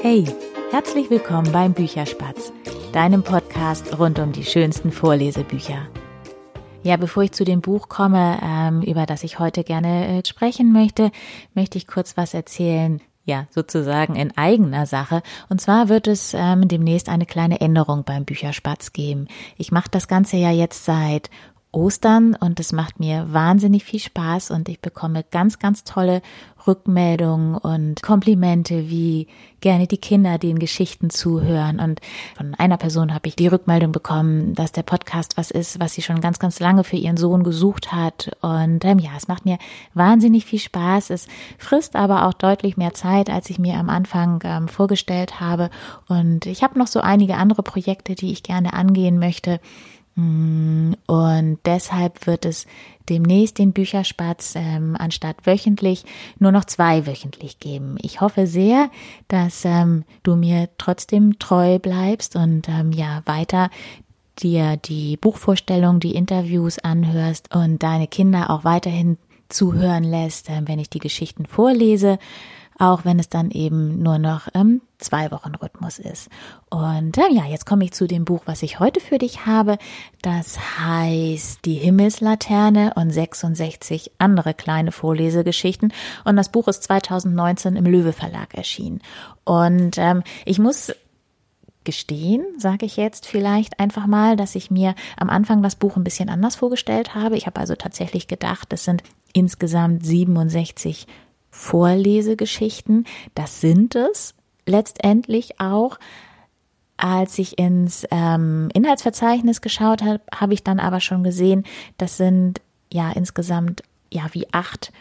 Hey, herzlich willkommen beim Bücherspatz, deinem Podcast rund um die schönsten Vorlesebücher. Ja, bevor ich zu dem Buch komme, ähm, über das ich heute gerne äh, sprechen möchte, möchte ich kurz was erzählen, ja, sozusagen in eigener Sache. Und zwar wird es ähm, demnächst eine kleine Änderung beim Bücherspatz geben. Ich mache das Ganze ja jetzt seit Ostern und es macht mir wahnsinnig viel Spaß und ich bekomme ganz, ganz tolle Rückmeldungen und Komplimente, wie gerne die Kinder den Geschichten zuhören. Und von einer Person habe ich die Rückmeldung bekommen, dass der Podcast was ist, was sie schon ganz, ganz lange für ihren Sohn gesucht hat. Und ähm, ja, es macht mir wahnsinnig viel Spaß. Es frisst aber auch deutlich mehr Zeit, als ich mir am Anfang ähm, vorgestellt habe. Und ich habe noch so einige andere Projekte, die ich gerne angehen möchte. Mm, und deshalb wird es demnächst den Bücherspatz ähm, anstatt wöchentlich nur noch zwei wöchentlich geben. Ich hoffe sehr, dass ähm, du mir trotzdem treu bleibst und ähm, ja weiter dir die Buchvorstellung, die Interviews anhörst und deine Kinder auch weiterhin zuhören lässt, äh, wenn ich die Geschichten vorlese auch wenn es dann eben nur noch ähm, zwei Wochen Rhythmus ist. Und äh, ja, jetzt komme ich zu dem Buch, was ich heute für dich habe. Das heißt Die Himmelslaterne und 66 andere kleine Vorlesegeschichten. Und das Buch ist 2019 im Löwe Verlag erschienen. Und ähm, ich muss gestehen, sage ich jetzt vielleicht einfach mal, dass ich mir am Anfang das Buch ein bisschen anders vorgestellt habe. Ich habe also tatsächlich gedacht, es sind insgesamt 67 Vorlesegeschichten. Das sind es letztendlich auch. Als ich ins ähm, Inhaltsverzeichnis geschaut habe, habe ich dann aber schon gesehen, das sind ja insgesamt ja wie acht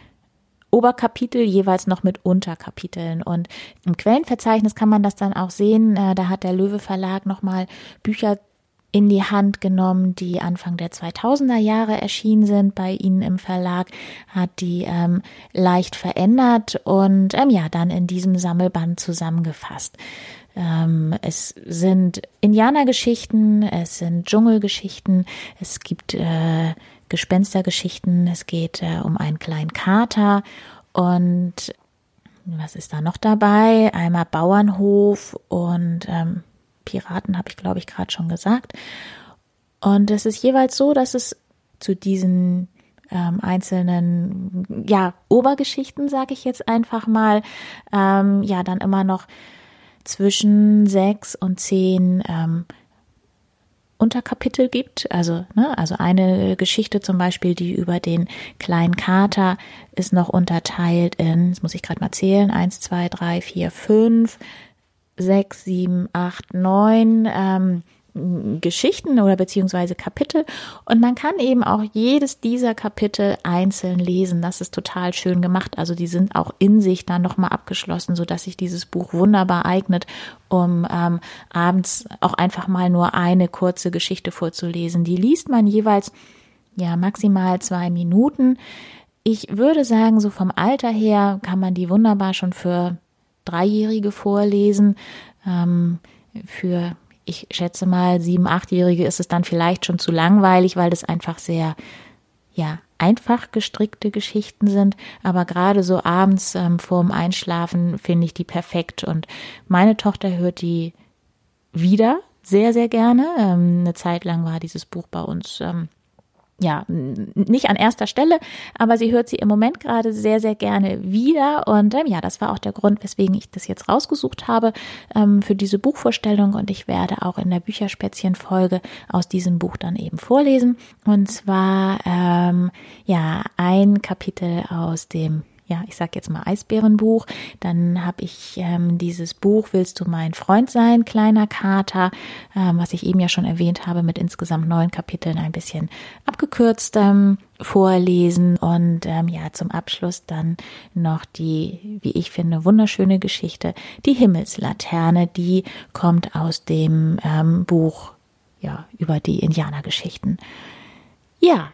Oberkapitel jeweils noch mit Unterkapiteln. Und im Quellenverzeichnis kann man das dann auch sehen. Äh, da hat der Löwe Verlag nochmal Bücher in die Hand genommen, die Anfang der 2000er Jahre erschienen sind bei Ihnen im Verlag, hat die ähm, leicht verändert und ähm, ja, dann in diesem Sammelband zusammengefasst. Ähm, es sind Indianergeschichten, es sind Dschungelgeschichten, es gibt äh, Gespenstergeschichten, es geht äh, um einen kleinen Kater und was ist da noch dabei? Einmal Bauernhof und ähm, Piraten habe ich, glaube ich, gerade schon gesagt. Und es ist jeweils so, dass es zu diesen ähm, einzelnen, ja, Obergeschichten, sage ich jetzt einfach mal, ähm, ja, dann immer noch zwischen sechs und zehn ähm, Unterkapitel gibt. Also, ne, also eine Geschichte zum Beispiel, die über den kleinen Kater ist noch unterteilt in, das muss ich gerade mal zählen, eins, zwei, drei, vier, fünf, sechs, sieben, acht, neun ähm, Geschichten oder beziehungsweise Kapitel und man kann eben auch jedes dieser Kapitel einzeln lesen. Das ist total schön gemacht. Also die sind auch in sich dann nochmal abgeschlossen, so dass sich dieses Buch wunderbar eignet, um ähm, abends auch einfach mal nur eine kurze Geschichte vorzulesen. Die liest man jeweils ja maximal zwei Minuten. Ich würde sagen, so vom Alter her kann man die wunderbar schon für Dreijährige vorlesen. Ähm, für, ich schätze mal, sieben, achtjährige ist es dann vielleicht schon zu langweilig, weil das einfach sehr, ja, einfach gestrickte Geschichten sind. Aber gerade so abends ähm, vorm Einschlafen finde ich die perfekt. Und meine Tochter hört die wieder sehr, sehr gerne. Ähm, eine Zeit lang war dieses Buch bei uns ähm, ja, nicht an erster Stelle, aber sie hört sie im Moment gerade sehr, sehr gerne wieder. Und ähm, ja, das war auch der Grund, weswegen ich das jetzt rausgesucht habe ähm, für diese Buchvorstellung. Und ich werde auch in der Bücherspätzchen-Folge aus diesem Buch dann eben vorlesen. Und zwar, ähm, ja, ein Kapitel aus dem ja, ich sag jetzt mal Eisbärenbuch. Dann habe ich ähm, dieses Buch Willst du mein Freund sein, kleiner Kater, ähm, was ich eben ja schon erwähnt habe, mit insgesamt neun Kapiteln ein bisschen abgekürzt ähm, vorlesen und ähm, ja, zum Abschluss dann noch die, wie ich finde, wunderschöne Geschichte, die Himmelslaterne, die kommt aus dem ähm, Buch ja, über die Indianergeschichten. Ja,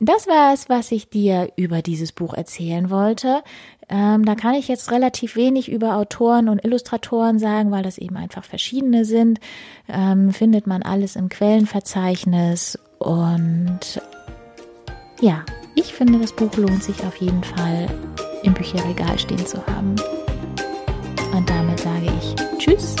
das war es, was ich dir über dieses Buch erzählen wollte. Ähm, da kann ich jetzt relativ wenig über Autoren und Illustratoren sagen, weil das eben einfach verschiedene sind. Ähm, findet man alles im Quellenverzeichnis. Und ja, ich finde, das Buch lohnt sich auf jeden Fall im Bücherregal stehen zu haben. Und damit sage ich Tschüss,